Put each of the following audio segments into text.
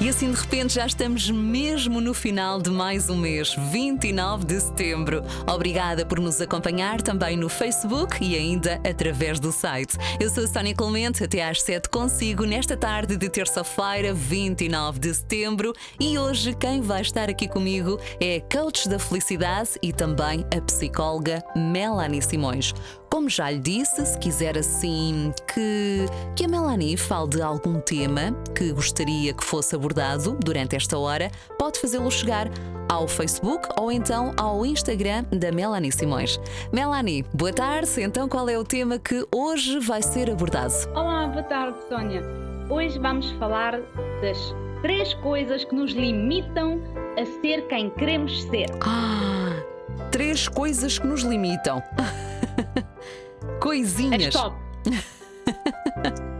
E assim de repente já estamos mesmo no final de mais um mês, 29 de setembro. Obrigada por nos acompanhar também no Facebook e ainda através do site. Eu sou a Sónia Clemente, até às 7 consigo nesta tarde de terça-feira, 29 de setembro. E hoje quem vai estar aqui comigo é a coach da felicidade e também a psicóloga Melanie Simões. Como já lhe disse, se quiser assim que, que a Melanie fale de algum tema que gostaria que fosse abordado durante esta hora, pode fazê-lo chegar ao Facebook ou então ao Instagram da Melanie Simões. Melanie, boa tarde. Então, qual é o tema que hoje vai ser abordado? Olá, boa tarde, Sónia. Hoje vamos falar das três coisas que nos limitam a ser quem queremos ser. Ah, três coisas que nos limitam. Coisinhas. Top.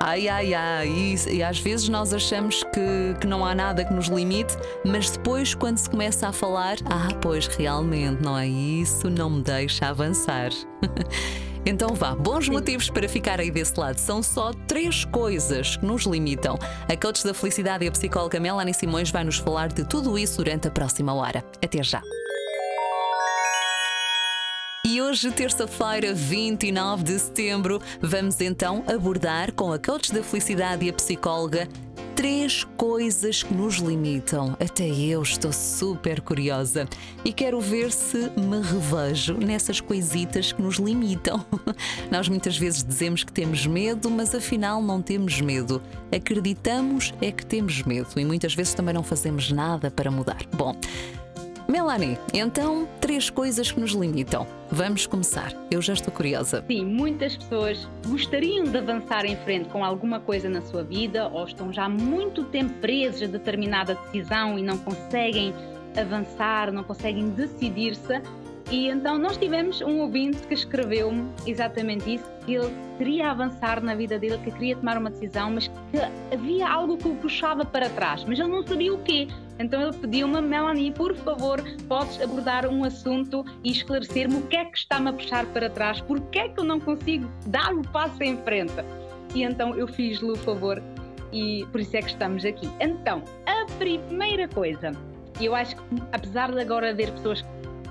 Ai, ai, ai, e, e, às vezes nós achamos que, que não há nada que nos limite, mas depois, quando se começa a falar, ah, pois realmente, não é isso, não me deixa avançar. Então vá, bons motivos para ficar aí desse lado. São só três coisas que nos limitam. A coach da felicidade e a psicóloga Melanie Simões vai nos falar de tudo isso durante a próxima hora. Até já. E hoje, terça-feira, 29 de setembro, vamos então abordar com a coach da felicidade e a psicóloga três coisas que nos limitam. Até eu estou super curiosa e quero ver se me revejo nessas coisitas que nos limitam. Nós muitas vezes dizemos que temos medo, mas afinal não temos medo. Acreditamos é que temos medo e muitas vezes também não fazemos nada para mudar. Bom, Melanie, então, três coisas que nos limitam. Vamos começar. Eu já estou curiosa. Sim, muitas pessoas gostariam de avançar em frente com alguma coisa na sua vida ou estão já há muito tempo presos a determinada decisão e não conseguem avançar, não conseguem decidir-se e então nós tivemos um ouvinte que escreveu-me exatamente isso, que ele queria avançar na vida dele, que queria tomar uma decisão, mas que havia algo que o puxava para trás, mas ele não sabia o quê. Então ele pediu-me, Melanie, por favor, podes abordar um assunto e esclarecer-me o que é que está-me a puxar para trás, porque é que eu não consigo dar o passo em frente. E então eu fiz-lhe o favor e por isso é que estamos aqui. Então, a primeira coisa, eu acho que apesar de agora haver pessoas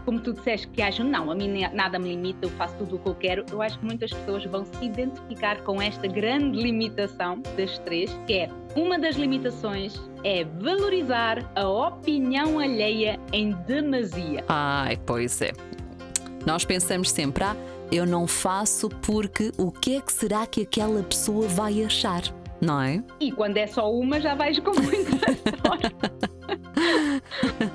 como tu disseste, que acham, não, a mim nada me limita, eu faço tudo o que eu quero, eu acho que muitas pessoas vão se identificar com esta grande limitação das três, que é uma das limitações é valorizar a opinião alheia em demasia. Ai, pois é. Nós pensamos sempre, ah, eu não faço porque o que é que será que aquela pessoa vai achar? Não é? E quando é só uma, já vais com muita sorte.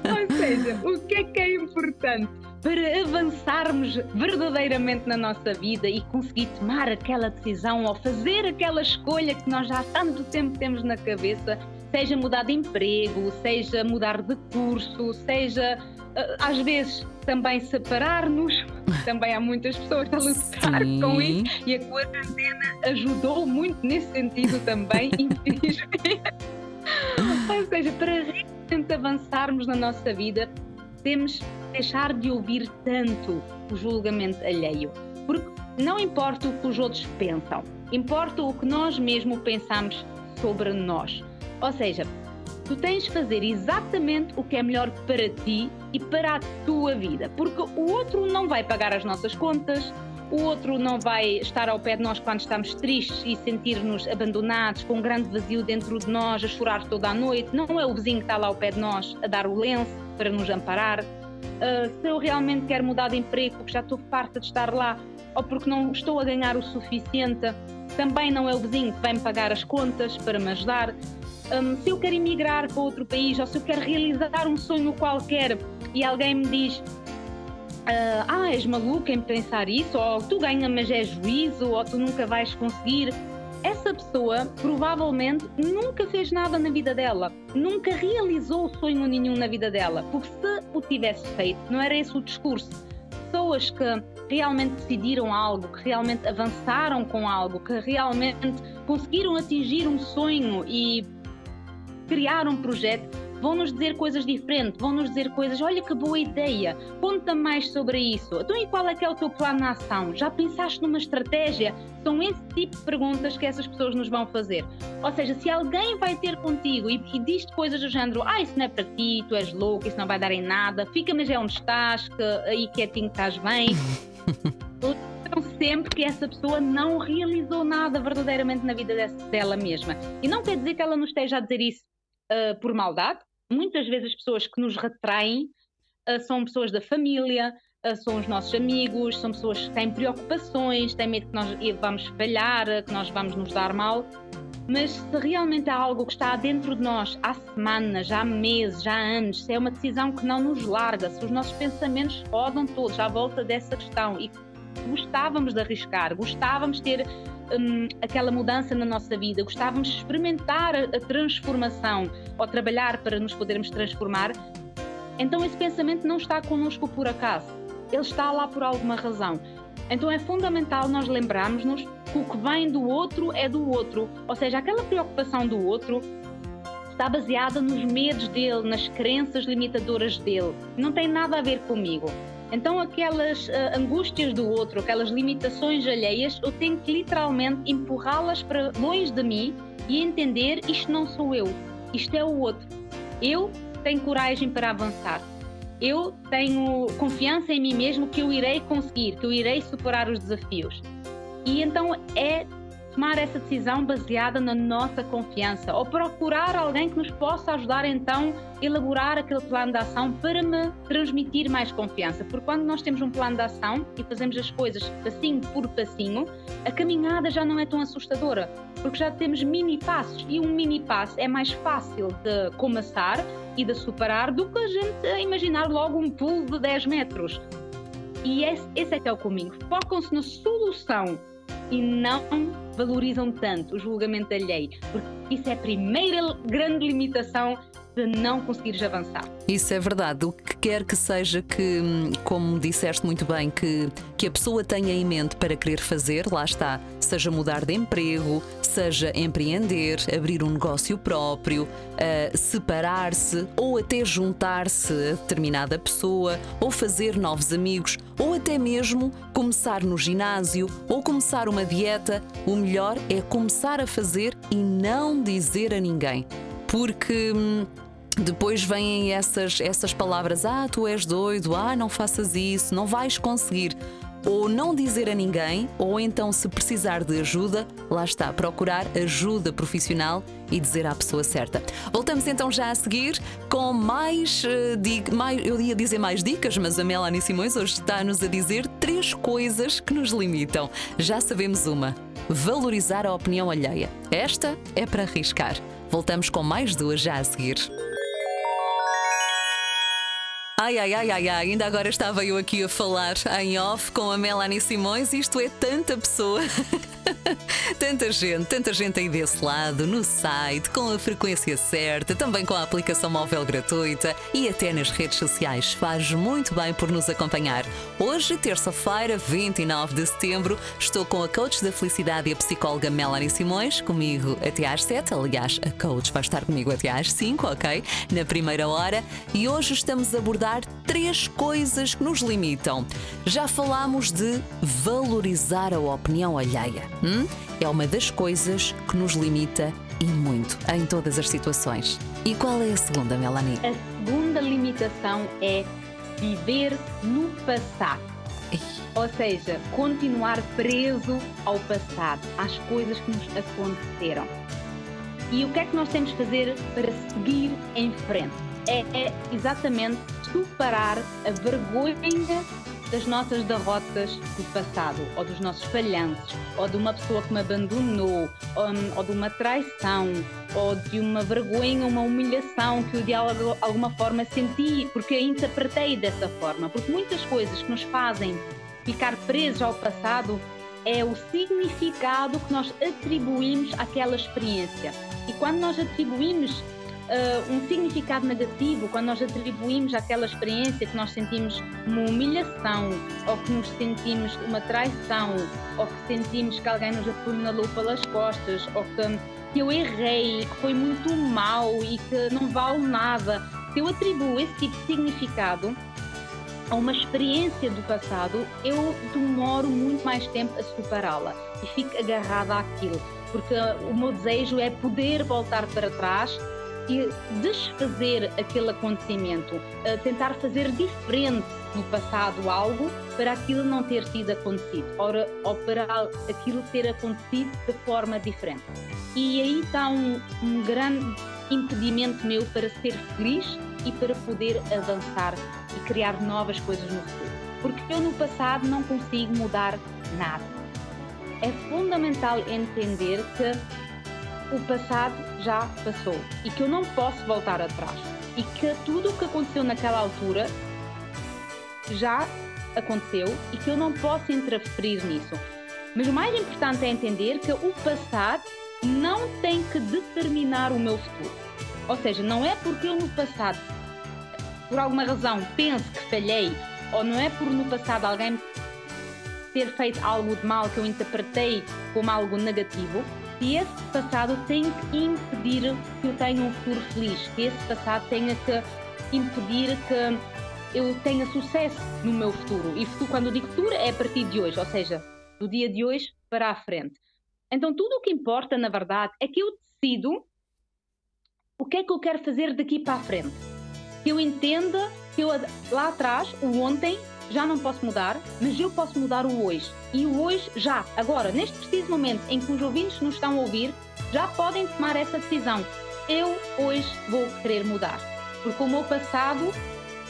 Ou seja, o que é que é importante para avançarmos verdadeiramente na nossa vida e conseguir tomar aquela decisão ou fazer aquela escolha que nós já há tanto tempo temos na cabeça, seja mudar de emprego, seja mudar de curso, seja eh, às vezes também separar-nos, também há muitas pessoas a lutar Sim. com isso e a quarentena ajudou muito nesse sentido também, infelizmente. Ou seja, para realmente avançarmos na nossa vida, temos que deixar de ouvir tanto o julgamento alheio. Porque não importa o que os outros pensam, importa o que nós mesmos pensamos sobre nós. Ou seja, tu tens de fazer exatamente o que é melhor para ti e para a tua vida, porque o outro não vai pagar as nossas contas, o outro não vai estar ao pé de nós quando estamos tristes e sentir-nos abandonados, com um grande vazio dentro de nós, a chorar toda a noite. Não é o vizinho que está lá ao pé de nós a dar o lenço para nos amparar. Uh, se eu realmente quero mudar de emprego porque já estou farta de estar lá ou porque não estou a ganhar o suficiente, também não é o vizinho que vai me pagar as contas para me ajudar. Um, se eu quero emigrar para outro país ou se eu quero realizar um sonho qualquer e alguém me diz Uh, ah, és maluca em pensar isso, ou tu ganhas, mas é juízo, ou tu nunca vais conseguir. Essa pessoa provavelmente nunca fez nada na vida dela, nunca realizou sonho nenhum na vida dela, porque se o tivesse feito, não era esse o discurso. Pessoas que realmente decidiram algo, que realmente avançaram com algo, que realmente conseguiram atingir um sonho e criar um projeto, vão nos dizer coisas diferentes, vão nos dizer coisas, olha que boa ideia, conta mais sobre isso. Então, e qual é que é o teu plano de ação? Já pensaste numa estratégia? São esse tipo de perguntas que essas pessoas nos vão fazer. Ou seja, se alguém vai ter contigo e, e diz coisas do género, ah, isso não é para ti, tu és louco, isso não vai dar em nada, fica mas é onde estás, que aí quietinho estás bem. sempre que essa pessoa não realizou nada verdadeiramente na vida dela mesma. E não quer dizer que ela nos esteja a dizer isso uh, por maldade. Muitas vezes as pessoas que nos retraem uh, são pessoas da família, uh, são os nossos amigos, são pessoas que têm preocupações, têm medo que nós vamos falhar, que nós vamos nos dar mal. Mas se realmente há algo que está dentro de nós há semanas, há meses, há anos, se é uma decisão que não nos larga, se os nossos pensamentos rodam todos à volta dessa questão e gostávamos de arriscar, gostávamos de ter um, aquela mudança na nossa vida, gostávamos de experimentar a transformação ou trabalhar para nos podermos transformar, então esse pensamento não está connosco por acaso, ele está lá por alguma razão. Então é fundamental nós lembrarmos-nos que o que vem do outro é do outro, ou seja, aquela preocupação do outro está baseada nos medos dele, nas crenças limitadoras dele, não tem nada a ver comigo. Então, aquelas uh, angústias do outro, aquelas limitações alheias, eu tenho que literalmente empurrá-las para longe de mim e entender isto não sou eu, isto é o outro. Eu tenho coragem para avançar. Eu tenho confiança em mim mesmo que eu irei conseguir, que eu irei superar os desafios. E então é tomar essa decisão baseada na nossa confiança ou procurar alguém que nos possa ajudar então a elaborar aquele plano de ação para me transmitir mais confiança. Porque quando nós temos um plano de ação e fazemos as coisas passinho por passinho, a caminhada já não é tão assustadora, porque já temos mini passos e um mini passo é mais fácil de começar e de superar do que a gente imaginar logo um pulo de 10 metros. E esse, esse é que é o caminho. Focam-se na solução e não valorizam tanto o julgamento alheio, porque isso é a primeira grande limitação de não conseguires avançar. Isso é verdade. O que quer que seja que, como disseste muito bem, que, que a pessoa tenha em mente para querer fazer, lá está, seja mudar de emprego, seja empreender, abrir um negócio próprio, uh, separar-se ou até juntar-se a determinada pessoa, ou fazer novos amigos, ou até mesmo começar no ginásio ou começar uma dieta, o melhor é começar a fazer e não dizer a ninguém. Porque hum, depois vêm essas, essas palavras: ah, tu és doido, ah, não faças isso, não vais conseguir ou não dizer a ninguém, ou então, se precisar de ajuda, lá está, procurar ajuda profissional e dizer à pessoa certa. Voltamos então já a seguir com mais, uh, mais eu ia dizer mais dicas, mas a Melanie Simões hoje está-nos a dizer três coisas que nos limitam. Já sabemos uma: valorizar a opinião alheia. Esta é para arriscar. Voltamos com mais duas já a seguir. Ai, ai, ai, ai, ai, ainda agora estava eu aqui a falar em off com a Melanie Simões, isto é tanta pessoa. tanta gente, tanta gente aí desse lado, no site, com a frequência certa, também com a aplicação móvel gratuita e até nas redes sociais. Faz muito bem por nos acompanhar. Hoje, terça-feira, 29 de setembro, estou com a coach da felicidade e a psicóloga Melanie Simões, comigo até às 7. Aliás, a coach vai estar comigo até às 5, ok? Na primeira hora. E hoje estamos a abordar três coisas que nos limitam. Já falámos de valorizar a opinião alheia. Hum? É uma das coisas que nos limita e muito em todas as situações. E qual é a segunda, Melanie? A segunda limitação é viver no passado. Ou seja, continuar preso ao passado, às coisas que nos aconteceram. E o que é que nós temos que fazer para seguir em frente? É, é exatamente superar a vergonha das nossas derrotas do passado, ou dos nossos falhanços, ou de uma pessoa que me abandonou, ou, ou de uma traição, ou de uma vergonha, uma humilhação que eu de alguma forma senti, porque interpretei dessa forma. Porque muitas coisas que nos fazem ficar presos ao passado é o significado que nós atribuímos àquela experiência. E quando nós atribuímos uh, um significado negativo quando nós atribuímos àquela experiência que nós sentimos uma humilhação, ou que nos sentimos uma traição, ou que sentimos que alguém nos apunhalou pelas costas, ou que que eu errei, que foi muito mal e que não vale nada, se eu atribuo esse tipo de significado a uma experiência do passado, eu demoro muito mais tempo a superá-la e fico agarrada àquilo, porque o meu desejo é poder voltar para trás e desfazer aquele acontecimento, tentar fazer diferente no passado algo para aquilo não ter sido acontecido, ou, para aquilo ter acontecido de forma diferente. E aí está um, um grande impedimento meu para ser feliz e para poder avançar e criar novas coisas no futuro. Porque eu no passado não consigo mudar nada. É fundamental entender que o passado já passou e que eu não posso voltar atrás e que tudo o que aconteceu naquela altura já aconteceu e que eu não posso interferir nisso. Mas o mais importante é entender que o passado não tem que determinar o meu futuro. Ou seja, não é porque eu no passado, por alguma razão, penso que falhei, ou não é por no passado alguém ter feito algo de mal que eu interpretei como algo negativo, que esse passado tem que impedir que eu tenha um futuro feliz, que esse passado tenha que impedir que eu tenha sucesso no meu futuro. E futuro, quando eu digo futuro, é a partir de hoje, ou seja, do dia de hoje para a frente. Então, tudo o que importa, na verdade, é que eu decido o que é que eu quero fazer daqui para a frente. Que eu entenda que eu lá atrás, o ontem, já não posso mudar, mas eu posso mudar o hoje. E o hoje, já, agora, neste preciso momento em que os ouvintes nos estão a ouvir, já podem tomar essa decisão. Eu hoje vou querer mudar. Porque o meu passado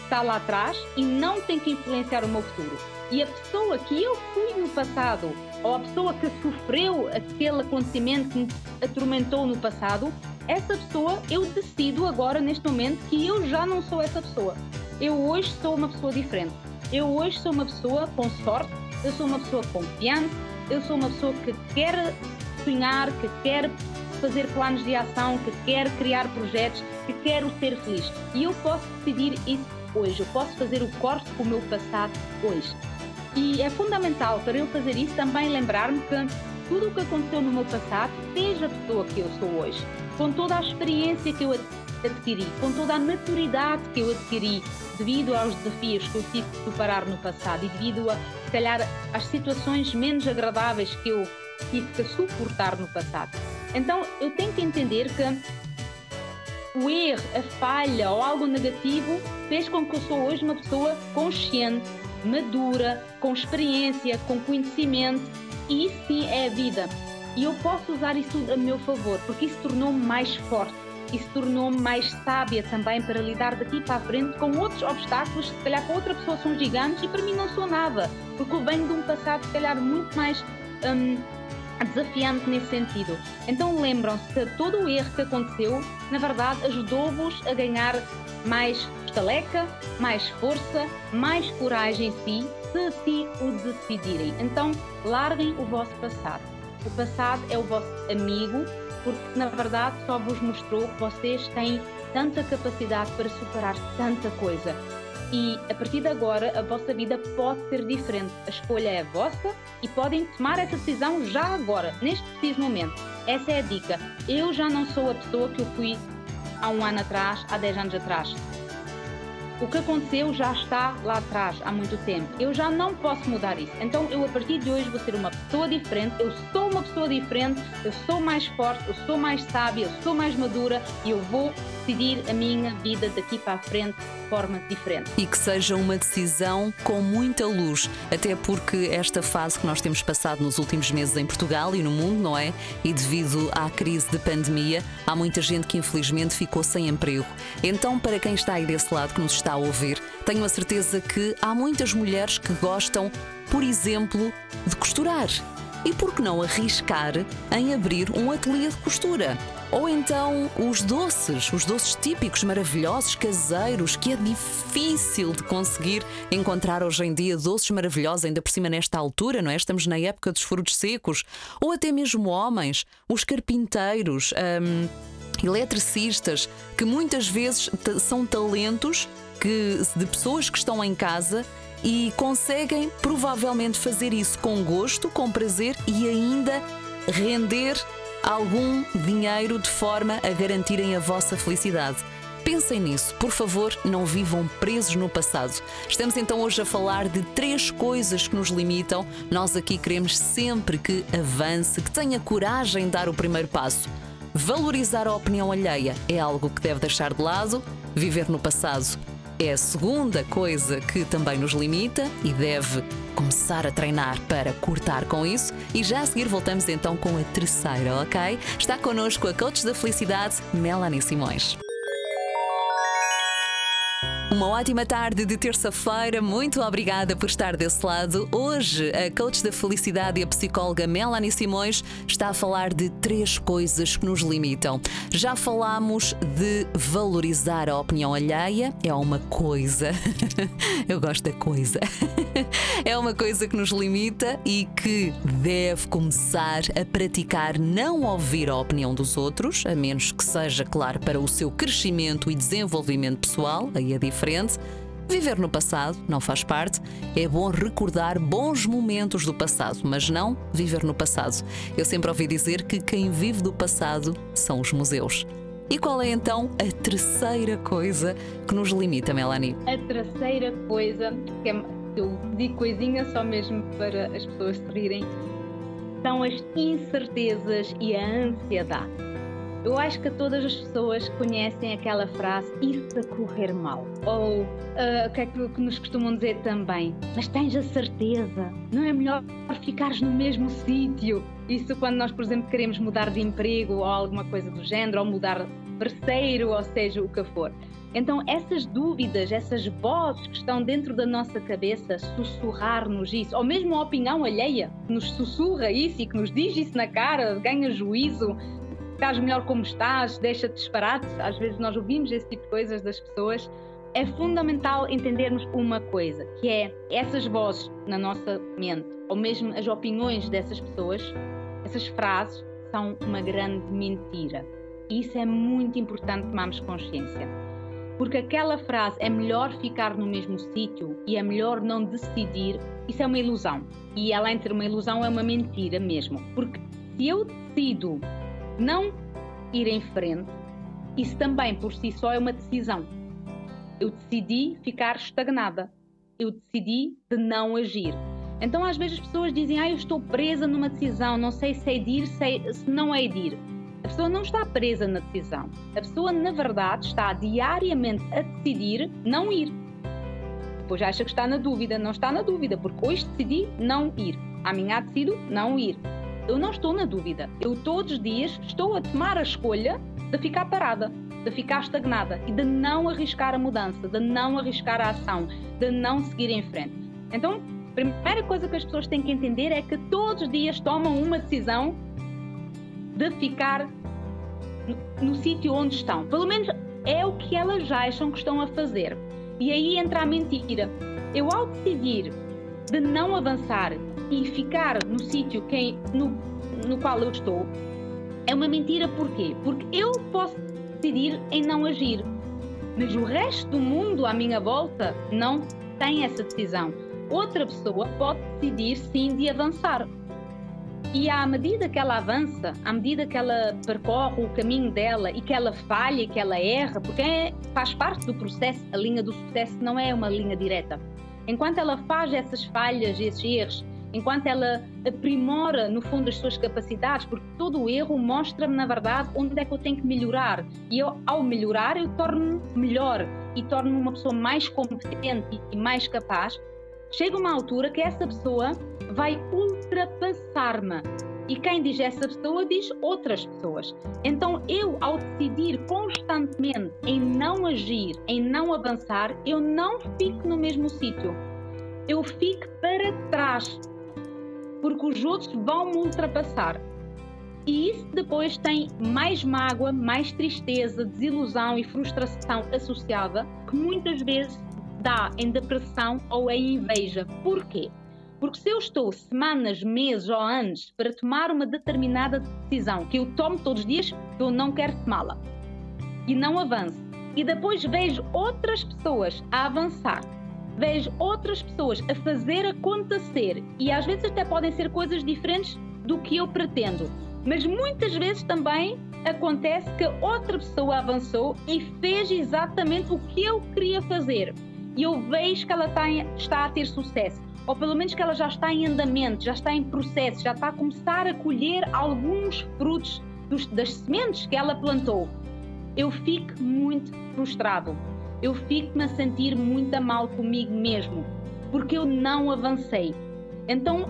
está lá atrás e não tem que influenciar o meu futuro. E a pessoa que eu fui no passado ou a pessoa que sofreu aquele acontecimento que me atormentou no passado, essa pessoa eu decido agora, neste momento, que eu já não sou essa pessoa. Eu hoje sou uma pessoa diferente. Eu hoje sou uma pessoa com sorte, eu sou uma pessoa confiante, eu sou uma pessoa que quer sonhar, que quer fazer planos de ação, que quer criar projetos, que quero ser feliz. E eu posso decidir isso hoje. Eu posso fazer o corte com o meu passado hoje. E é fundamental para eu fazer isso também lembrar-me que tudo o que aconteceu no meu passado seja a pessoa que eu sou hoje, com toda a experiência que eu adquiri, com toda a maturidade que eu adquiri devido aos desafios que eu tive que superar no passado e devido a, se calhar, às situações menos agradáveis que eu tive que suportar no passado. Então eu tenho que entender que o erro, a falha ou algo negativo fez com que eu sou hoje uma pessoa consciente, madura, com experiência, com conhecimento, e isso sim é a vida. E eu posso usar isso a meu favor, porque isso tornou-me mais forte, isso tornou-me mais sábia também para lidar daqui para a frente com outros obstáculos, se calhar para outra pessoa são gigantes e para mim não sou nada, porque eu venho de um passado, se calhar, muito mais. Hum, desafiante nesse sentido. Então lembram-se que todo o erro que aconteceu, na verdade, ajudou-vos a ganhar mais estaleca, mais força, mais coragem em si, se assim o decidirem. Então, larguem o vosso passado. O passado é o vosso amigo, porque na verdade só vos mostrou que vocês têm tanta capacidade para superar tanta coisa. E a partir de agora, a vossa vida pode ser diferente. A escolha é vossa e podem tomar essa decisão já agora, neste preciso momento. Essa é a dica. Eu já não sou a pessoa que eu fui há um ano atrás, há 10 anos atrás. O que aconteceu já está lá atrás há muito tempo. Eu já não posso mudar isso. Então eu a partir de hoje vou ser uma pessoa diferente. Eu sou uma pessoa diferente. Eu sou mais forte. Eu sou mais sábia. Eu sou mais madura e eu vou decidir a minha vida daqui para a frente de forma diferente. E que seja uma decisão com muita luz, até porque esta fase que nós temos passado nos últimos meses em Portugal e no mundo, não é? E devido à crise de pandemia, há muita gente que infelizmente ficou sem emprego. Então, para quem está aí desse lado que nos está a ouvir, tenho a certeza que há muitas mulheres que gostam, por exemplo, de costurar. E por que não arriscar em abrir um ateliê de costura? Ou então os doces, os doces típicos, maravilhosos, caseiros, que é difícil de conseguir encontrar hoje em dia doces maravilhosos, ainda por cima nesta altura, não é? Estamos na época dos frutos secos. Ou até mesmo homens, os carpinteiros. Hum, eletricistas, que muitas vezes são talentos que, de pessoas que estão em casa e conseguem provavelmente fazer isso com gosto, com prazer e ainda render algum dinheiro de forma a garantirem a vossa felicidade. Pensem nisso, por favor, não vivam presos no passado. Estamos então hoje a falar de três coisas que nos limitam. Nós aqui queremos sempre que avance, que tenha coragem de dar o primeiro passo. Valorizar a opinião alheia é algo que deve deixar de lado. Viver no passado é a segunda coisa que também nos limita e deve começar a treinar para cortar com isso. E já a seguir voltamos então com a terceira, ok? Está connosco a coach da felicidade, Melanie Simões. Uma ótima tarde de terça-feira, muito obrigada por estar desse lado. Hoje, a coach da felicidade e a psicóloga Melanie Simões está a falar de três coisas que nos limitam. Já falámos de valorizar a opinião alheia, é uma coisa. Eu gosto da coisa. É uma coisa que nos limita e que deve começar a praticar não ouvir a opinião dos outros, a menos que seja, claro, para o seu crescimento e desenvolvimento pessoal, aí é diferente frente. Viver no passado não faz parte. É bom recordar bons momentos do passado, mas não viver no passado. Eu sempre ouvi dizer que quem vive do passado são os museus. E qual é então a terceira coisa que nos limita, Melanie? A terceira coisa, que é, eu digo coisinha só mesmo para as pessoas se rirem, são as incertezas e a ansiedade. Eu acho que todas as pessoas conhecem aquela frase isso a correr mal. Ou uh, o que é que nos costumam dizer também? Mas tens a certeza, não é melhor ficares no mesmo sítio? Isso quando nós, por exemplo, queremos mudar de emprego ou alguma coisa do género, ou mudar de parceiro, ou seja, o que for. Então, essas dúvidas, essas vozes que estão dentro da nossa cabeça, sussurrar-nos isso, ou mesmo a opinião alheia, que nos sussurra isso e que nos diz isso na cara, ganha juízo, estás melhor como estás, deixa-te disparate. Às vezes nós ouvimos esse tipo de coisas das pessoas. É fundamental entendermos uma coisa, que é essas vozes na nossa mente, ou mesmo as opiniões dessas pessoas, essas frases são uma grande mentira. E isso é muito importante tomarmos consciência. Porque aquela frase é melhor ficar no mesmo sítio e é melhor não decidir, isso é uma ilusão. E além de ser uma ilusão, é uma mentira mesmo. Porque se eu decido não ir em frente, isso também por si só é uma decisão. Eu decidi ficar estagnada. Eu decidi de não agir. Então, às vezes, as pessoas dizem: Ah, eu estou presa numa decisão, não sei se é de ir, se, é, se não é de ir. A pessoa não está presa na decisão. A pessoa, na verdade, está diariamente a decidir não ir. Depois acha que está na dúvida. Não está na dúvida, porque hoje decidi não ir. Amanhã decido não ir eu não estou na dúvida. Eu todos os dias estou a tomar a escolha de ficar parada, de ficar estagnada e de não arriscar a mudança, de não arriscar a ação, de não seguir em frente. Então, a primeira coisa que as pessoas têm que entender é que todos os dias tomam uma decisão de ficar no, no sítio onde estão. Pelo menos é o que elas acham que estão a fazer. E aí entra a mentira. Eu, ao decidir de não avançar e ficar no sítio no, no qual eu estou é uma mentira porquê? Porque eu posso decidir em não agir, mas o resto do mundo à minha volta não tem essa decisão. Outra pessoa pode decidir sim de avançar. E à medida que ela avança, à medida que ela percorre o caminho dela e que ela falha, que ela erra, porque é, faz parte do processo, a linha do sucesso não é uma linha direta. Enquanto ela faz essas falhas, esses erros, enquanto ela aprimora, no fundo, as suas capacidades, porque todo o erro mostra-me, na verdade, onde é que eu tenho que melhorar. E eu, ao melhorar, eu torno-me melhor e torno-me uma pessoa mais competente e mais capaz. Chega uma altura que essa pessoa vai ultrapassar-me. E quem diz essa pessoa diz outras pessoas. Então eu, ao decidir constantemente em não agir, em não avançar, eu não fico no mesmo sítio. Eu fico para trás porque os outros vão me ultrapassar. E isso depois tem mais mágoa, mais tristeza, desilusão e frustração associada, que muitas vezes dá em depressão ou em inveja. Porquê? Porque se eu estou semanas, meses ou anos para tomar uma determinada decisão que eu tomo todos os dias, eu não quero tomá-la e não avanço, e depois vejo outras pessoas a avançar vejo outras pessoas a fazer acontecer e às vezes até podem ser coisas diferentes do que eu pretendo. Mas muitas vezes também acontece que outra pessoa avançou e fez exatamente o que eu queria fazer. E eu vejo que ela está, a ter sucesso. Ou pelo menos que ela já está em andamento, já está em processo, já está a começar a colher alguns frutos das sementes que ela plantou. Eu fico muito frustrado. Eu fico-me a sentir muito mal comigo mesmo, porque eu não avancei. Então,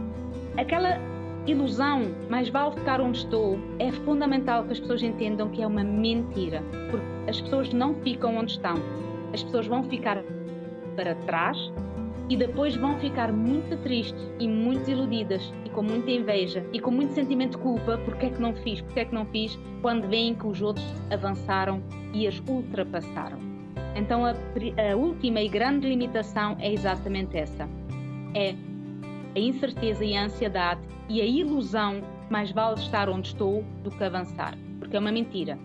aquela ilusão, mais vale ficar onde estou, é fundamental que as pessoas entendam que é uma mentira, porque as pessoas não ficam onde estão, as pessoas vão ficar para trás e depois vão ficar muito tristes e muito iludidas e com muita inveja e com muito sentimento de culpa porque é que não fiz, porque é que não fiz, quando veem que os outros avançaram e as ultrapassaram. Então a, a última e grande limitação é exatamente essa. É a incerteza e a ansiedade e a ilusão mais vale estar onde estou do que avançar, porque é uma mentira.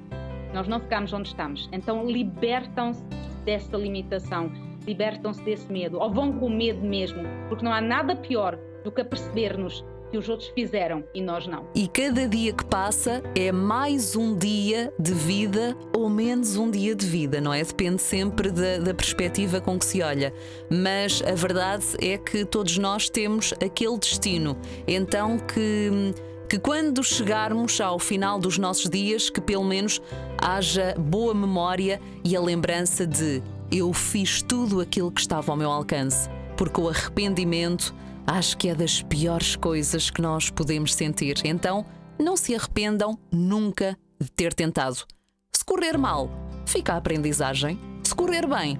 Nós não ficamos onde estamos. Então libertam-se dessa limitação, libertam-se desse medo, ou vão com medo mesmo, porque não há nada pior do que perceber-nos que os outros fizeram e nós não. E cada dia que passa é mais um dia de vida ou menos um dia de vida, não é? Depende sempre da, da perspectiva com que se olha. Mas a verdade é que todos nós temos aquele destino. Então que que quando chegarmos ao final dos nossos dias, que pelo menos haja boa memória e a lembrança de eu fiz tudo aquilo que estava ao meu alcance, porque o arrependimento acho que é das piores coisas que nós podemos sentir. Então, não se arrependam nunca de ter tentado. Se correr mal, fica a aprendizagem. Se correr bem,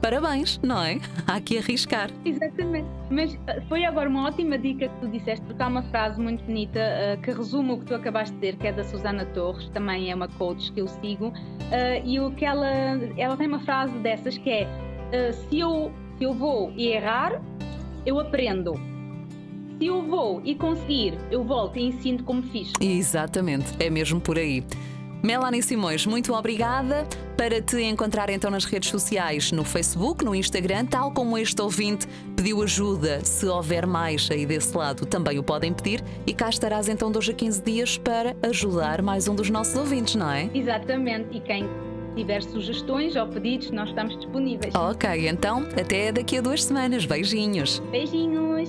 parabéns, não é? Há que arriscar. Exatamente. Mas uh, foi agora uma ótima dica que tu disseste, porque há uma frase muito bonita uh, que resume o que tu acabaste de dizer, que é da Susana Torres, também é uma coach que eu sigo, uh, e o que ela, ela tem uma frase dessas que é uh, se, eu, se eu vou errar, eu aprendo. Se eu vou e conseguir, eu volto e ensino como fiz. Exatamente, é mesmo por aí. Melanie Simões, muito obrigada. Para te encontrar então nas redes sociais, no Facebook, no Instagram, tal como este ouvinte pediu ajuda, se houver mais aí desse lado, também o podem pedir e cá estarás então dois a 15 dias para ajudar mais um dos nossos ouvintes, não é? Exatamente, e quem tiver sugestões ou pedidos, nós estamos disponíveis. Ok, então até daqui a duas semanas. Beijinhos. Beijinhos.